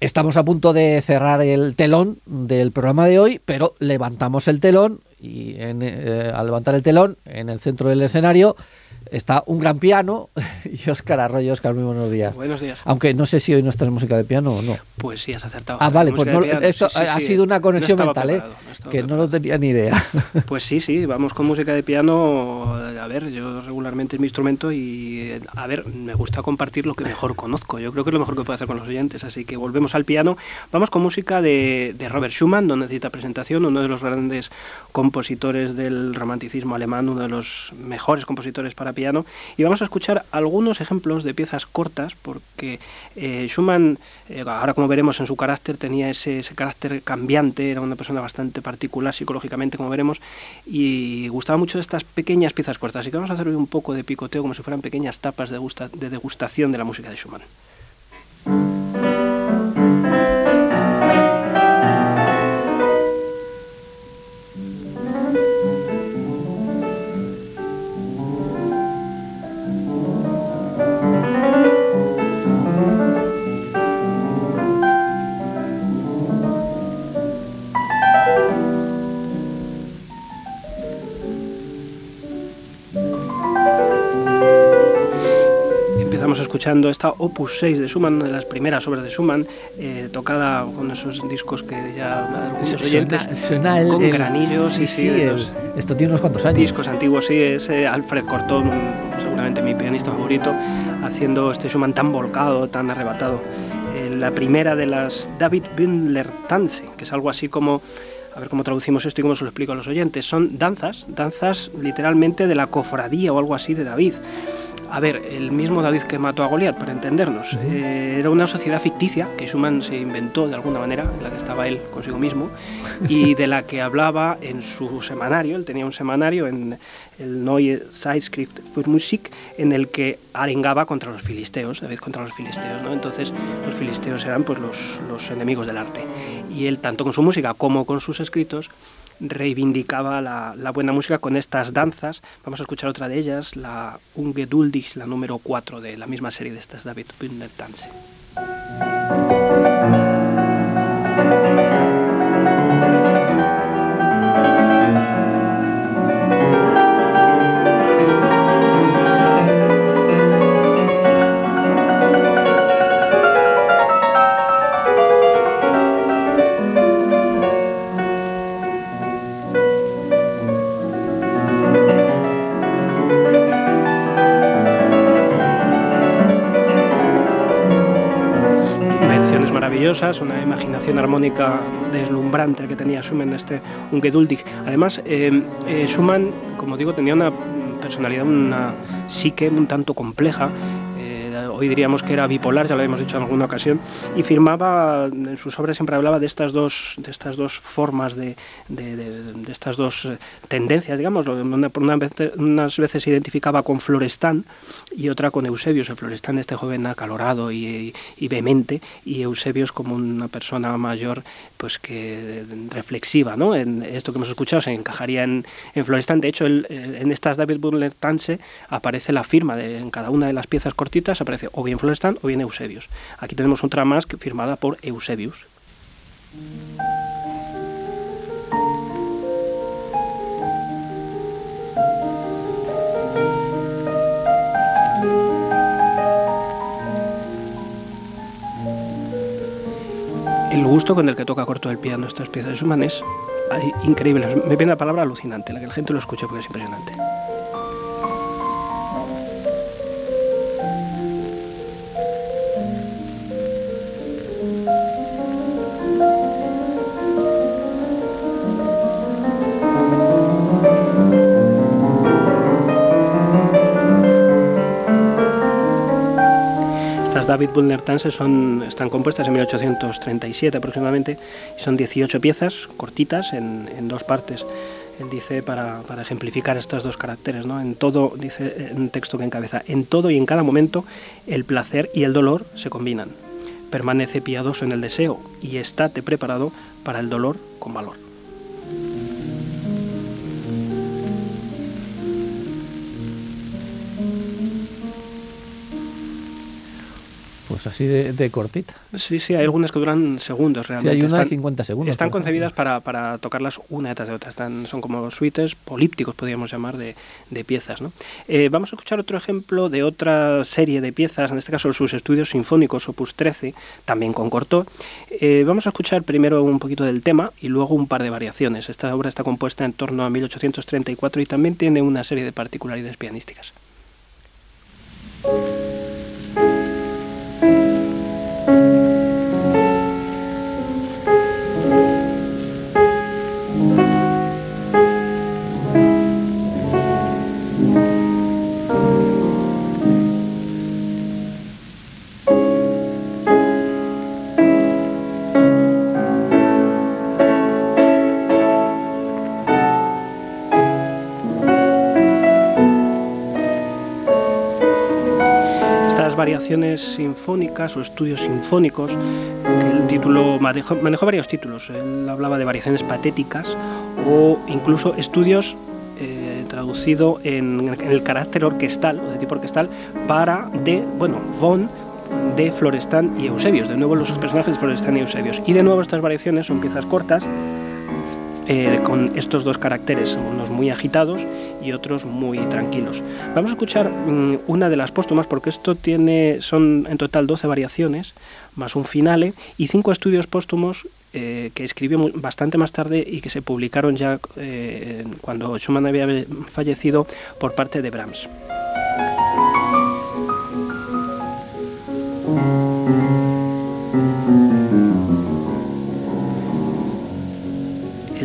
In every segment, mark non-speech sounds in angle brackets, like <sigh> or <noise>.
Estamos a punto de cerrar el telón del programa de hoy, pero levantamos el telón y eh, al levantar el telón en el centro del escenario está un gran piano <laughs> y Óscar Arroyo. Óscar, muy buenos días. Buenos días. Aunque no sé si hoy no estás música de piano o no. Pues sí, has acertado. Ah, vale, pues esto ha sido una conexión mental, ¿eh? que no lo tenía ni idea. <laughs> Pues sí, sí, vamos con música de piano. A ver, yo regularmente es mi instrumento y, a ver, me gusta compartir lo que mejor conozco. Yo creo que es lo mejor que puedo hacer con los oyentes. Así que volvemos al piano. Vamos con música de, de Robert Schumann, no necesita presentación, uno de los grandes compositores del romanticismo alemán, uno de los mejores compositores para piano y vamos a escuchar algunos ejemplos de piezas cortas porque eh, Schumann, eh, ahora como veremos en su carácter, tenía ese, carácter cambiante, era una persona bastante particular psicológicamente como veremos y gustaba mucho de estas pequeñas piezas cortas. Así que vamos a hacer hoy un poco de picoteo como si fueran pequeñas tapas de, de degustación de la música de Schumann. Escuchando esta Opus 6 de Schumann, una de las primeras obras de Schumann, eh, tocada con esos discos que ya algunos oyentes suena, con granillos. Sí, sí, esto tiene unos cuantos años. Discos antiguos, sí, es eh, Alfred Cortot, seguramente mi pianista favorito, haciendo este Schumann tan volcado, tan arrebatado. Eh, la primera de las David Bündler Tanze, que es algo así como a ver cómo traducimos esto y cómo se lo explico a los oyentes. Son danzas, danzas literalmente de la cofradía o algo así de David. A ver, el mismo David que mató a Goliat, para entendernos, eh, era una sociedad ficticia que Schumann se inventó de alguna manera, en la que estaba él consigo mismo, <laughs> y de la que hablaba en su semanario. Él tenía un semanario en el Neue Zeitschrift für Musik, en el que arengaba contra los filisteos, David contra los filisteos. ¿no? Entonces, los filisteos eran pues, los, los enemigos del arte. Y él, tanto con su música como con sus escritos, reivindicaba la, buena música con estas danzas. Vamos a escuchar otra de ellas, la Ungeduldig, la número 4 de la misma serie de estas David Bündner Tanze. Una imaginación armónica deslumbrante que tenía Schumann, este Ungeduldig. Además, eh, eh, Schumann, como digo, tenía una personalidad, una psique un tanto compleja hoy diríamos que era bipolar, ya lo habíamos dicho en alguna ocasión, y firmaba, en sus obras siempre hablaba de estas dos, de estas dos formas, de, de, estas dos eh, tendencias, digamos, por una vez, unas veces se identificaba con Florestán y otra con Eusebius, el Florestán este joven acalorado y, y vehemente, y Eusebius como una persona mayor, pues que reflexiva, ¿no? En esto que hemos escuchado se encajaría en, en Florestán, de hecho eh, en estas David Butler Tanse aparece la firma de, en cada una de las piezas cortitas, aparece o bien Florestan o bien Eusebius. Aquí tenemos otra más firmada por Eusebius. El gusto con el que toca corto el piano estas piezas de Schumann es increíble. Me viene la palabra alucinante, la que la gente lo escucha porque es impresionante. David Bullner Tanse son, están compuestas en 1837 aproximadamente y son 18 piezas cortitas en, dos partes. Él dice para, ejemplificar estos dos caracteres, ¿no? En todo, dice un texto que encabeza, en todo y en cada momento el placer y el dolor se combinan. Permanece piadoso en el deseo y estate preparado para el dolor con valor. Pues así de, cortita. Sí, sí, hay algunas que duran segundos realmente. Sí, hay una de 50 segundos. Están concebidas para, para, tocarlas una detrás de otra. Están, son como suites polípticos, podríamos llamar, de, de piezas. ¿no? Eh, vamos a escuchar otro ejemplo de otra serie de piezas, en este caso sus estudios sinfónicos, opus 13, también con corto. Eh, vamos a escuchar primero un poquito del tema y luego un par de variaciones. Esta obra está compuesta en torno a 1834 y también tiene una serie de particularidades pianísticas. Sinfónicas o estudios sinfónicos, el título manejó, varios títulos. Él hablaba de variaciones patéticas o incluso estudios eh, traducido en, el carácter orquestal o de tipo orquestal para de, bueno, von de Florestan y Eusebios, de nuevo los personajes de Florestan y Eusebios. Y de nuevo estas variaciones son piezas cortas eh, con estos dos caracteres, unos muy agitados y otros muy tranquilos. Vamos a escuchar mm, una de las póstumas porque esto tiene, son en total 12 variaciones, más un finale y cinco estudios póstumos eh, que escribió bastante más tarde y que se publicaron ya eh, cuando Schumann había fallecido por parte de Brahms.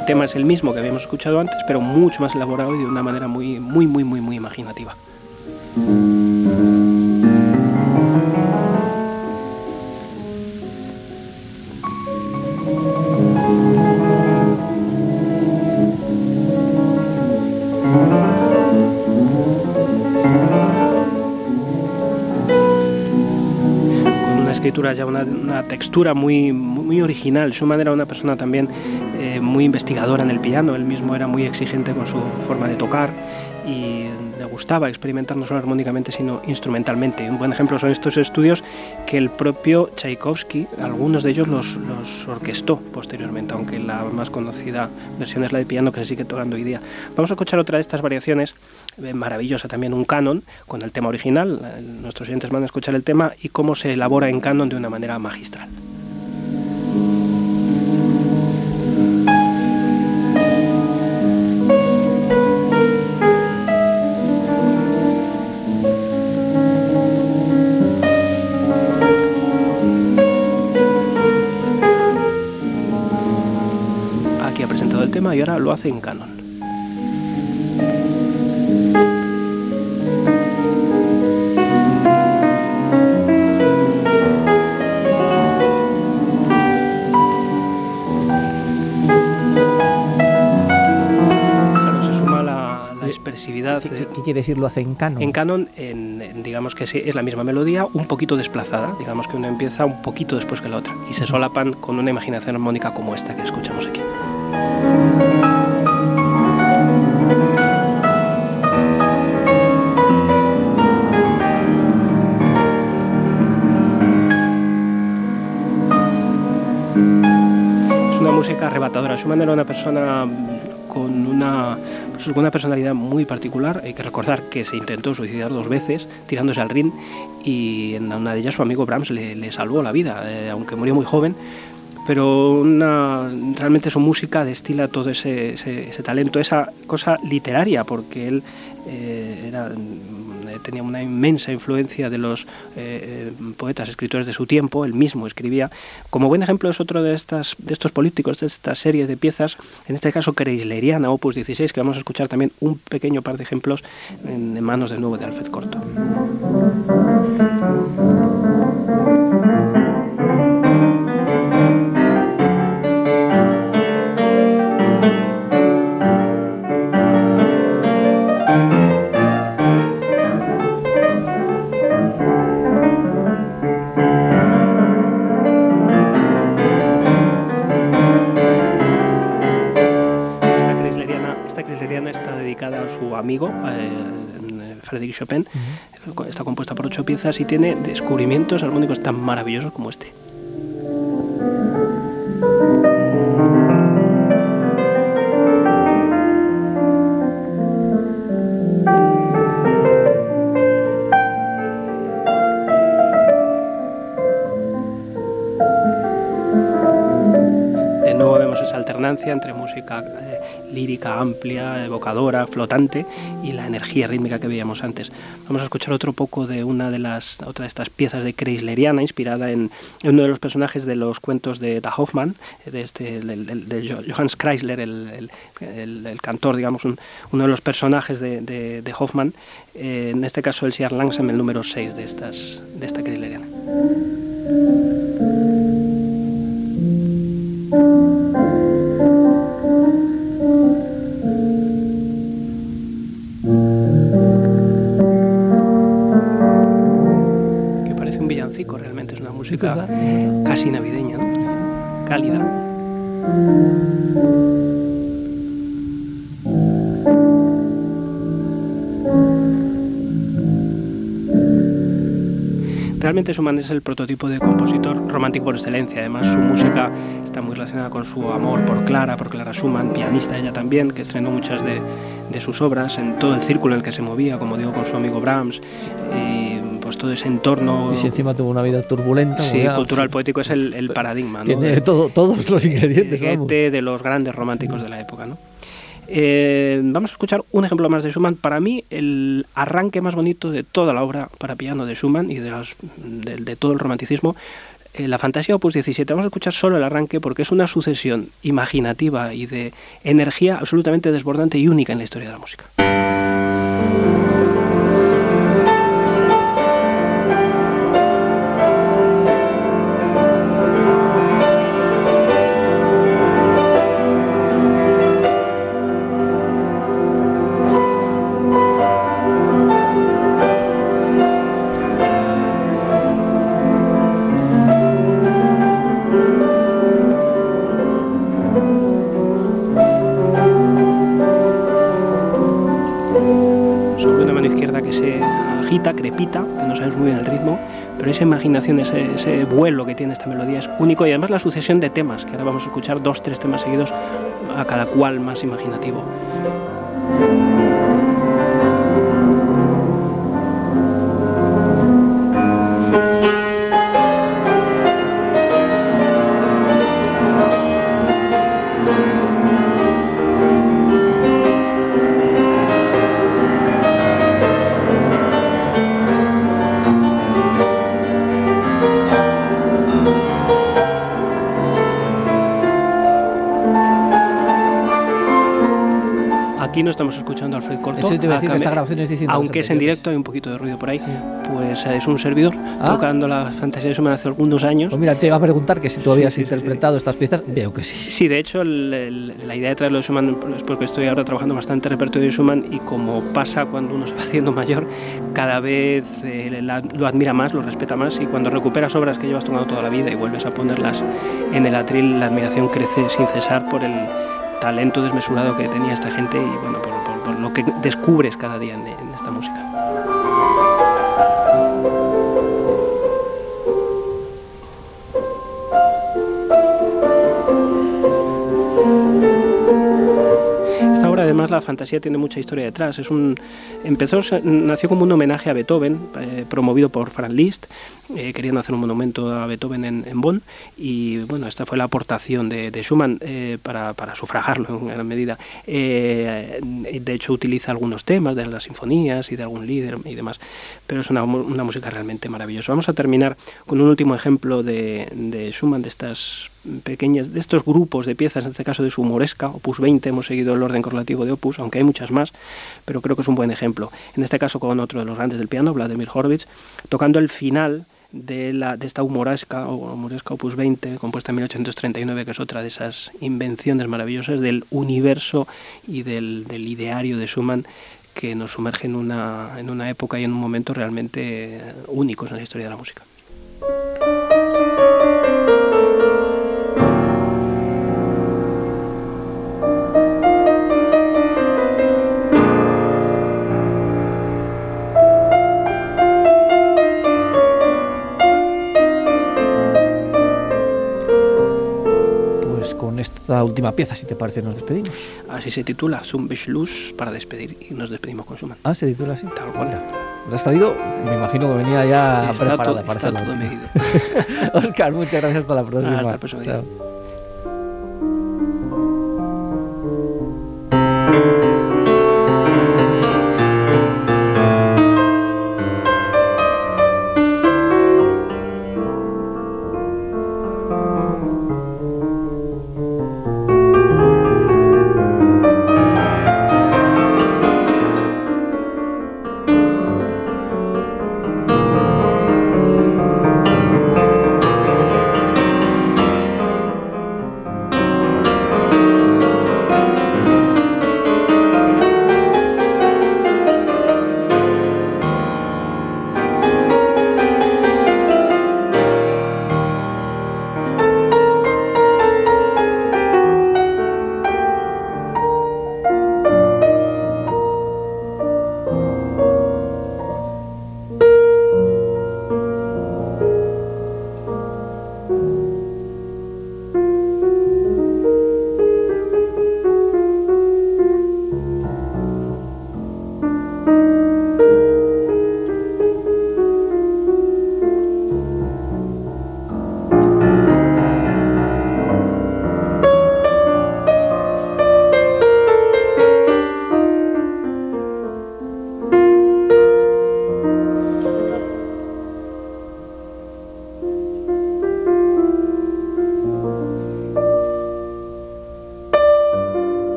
El tema es el mismo que habíamos escuchado antes, pero mucho más elaborado y de una manera muy, muy, muy, muy, muy imaginativa. Con una escritura ya una, una textura muy, muy original. Schumann era una persona también muy investigadora en el piano, él mismo era muy exigente con su forma de tocar y le gustaba experimentar no solo armónicamente sino instrumentalmente. Un buen ejemplo son estos estudios que el propio Tchaikovsky, algunos de ellos los, orquestó posteriormente, aunque la más conocida versión es la de piano que se sigue tocando hoy día. Vamos a escuchar otra de estas variaciones, eh, maravillosa también, un canon con el tema original. Nuestros oyentes van a escuchar el tema y cómo se elabora en canon de una manera magistral. Y ahora lo hace en canon. Claro, se suma la, expresividad. ¿Qué, quiere decir lo hace en canon? En canon, en, digamos que es la misma melodía, un poquito desplazada, digamos que una empieza un poquito después que la otra, y se solapan con una imaginación armónica como esta que escuchamos aquí. Música arrebatadora. Schumann era una persona con una, pues, una personalidad muy particular. Hay que recordar que se intentó suicidar dos veces tirándose al ring y en una de ellas su amigo Brahms le, salvó la vida, eh, aunque murió muy joven pero una, realmente su música destila todo ese, talento, esa cosa literaria, porque él eh, eh, tenía una inmensa influencia de los eh, poetas, escritores de su tiempo, él mismo escribía. Como buen ejemplo es otro de, estas, de estos políticos, de estas series de piezas, en este caso Kreisleriana, Opus 16, que vamos a escuchar también un pequeño par de ejemplos en, manos de nuevo de Alfred Corto. Chopin, está compuesta por ocho piezas y tiene descubrimientos armónicos tan maravillosos como este. Música eh, lírica amplia, evocadora, flotante y la energía rítmica que veíamos antes. Vamos a escuchar otro poco de una de las otra de estas piezas de Chrysleriana inspirada en, uno de los personajes de los cuentos de Da Hoffmann, de este de, Chrysler, el, cantor, digamos, uno de los personajes de, Hoffmann. Eh, en este caso el Siar Langsam, el número 6 de estas de esta Casi navideña, cálida. Realmente Schumann es el prototipo de compositor romántico por excelencia. Además, su música está muy relacionada con su amor por Clara, por Clara Schumann, pianista ella también, que estrenó muchas de, de sus obras en todo el círculo en el que se movía, como digo, con su amigo Brahms. Y pues todo ese entorno. Y si encima tuvo una vida turbulenta. Sí, cultural poético es el, paradigma. Tiene todo, todos los ingredientes. De, de los grandes románticos de la época. ¿no? Eh, vamos a escuchar un ejemplo más de Schumann. Para mí, el arranque más bonito de toda la obra para piano de Schumann y de, de, todo el romanticismo, eh, la Fantasía Opus 17. Vamos a escuchar solo el arranque porque es una sucesión imaginativa y de energía absolutamente desbordante y única en la historia de la música. Que no sabes muy bien el ritmo, pero esa imaginación, ese, vuelo que tiene esta melodía es único y además la sucesión de temas, que ahora vamos a escuchar dos, tres temas seguidos, a cada cual más imaginativo. No estamos escuchando a Alfred Corto. aunque es en directo, hay un poquito de ruido por ahí. Pues es un servidor ah. tocando la fantasía de Schumann hace algunos años. Pues mira, te iba a preguntar que si tú habías interpretado estas piezas, veo que sí. Sí, de hecho, la idea de traerlo de Schumann es porque estoy ahora trabajando bastante repertorio de Schumann y como pasa cuando uno se va <laughs> haciendo mayor, cada vez eh, lo admira más, lo respeta más y cuando recuperas obras que llevas tocando toda la vida y vuelves a ponerlas en el atril, la admiración crece sin cesar por el talento desmesurado que tenía esta gente y bueno, por, lo que descubres cada día en esta música. además la fantasía tiene mucha historia detrás. Es un, empezó, nació como un homenaje a Beethoven, eh, promovido por Franz Liszt, eh, querían hacer un monumento a Beethoven en, Bonn y bueno, esta fue la aportación de, Schumann eh, para, sufragarlo en gran medida. de hecho utiliza algunos temas de las sinfonías y de algún líder y demás, pero es una, música realmente maravillosa. Vamos a terminar con un último ejemplo de, Schumann, de estas pequeñas, de estos grupos de piezas, en este caso de su humoresca, Opus 20, hemos seguido el orden correlativo de Opus, aunque hay muchas más, pero creo que es un buen ejemplo. En este caso con otro de los grandes del piano, Vladimir Horowitz, tocando el final de, la, de esta humoresca, o humoresca Opus 20, compuesta en 1839, que es otra de esas invenciones maravillosas del universo y del, del ideario de Schumann que nos sumerge en una, en una época y en un momento realmente únicos en la historia de la música. Esta última pieza, si te parece, nos despedimos. Así se titula, Zum Beschluss, para despedir, y nos despedimos con Schumann. Ah, se titula así. Tal cual. ¿Lo has traído? Me imagino que venía ya Está preparada todo- para está la todo medido. <laughs> Oscar, muchas gracias. Hasta la próxima. Hasta el próximo día. Chao.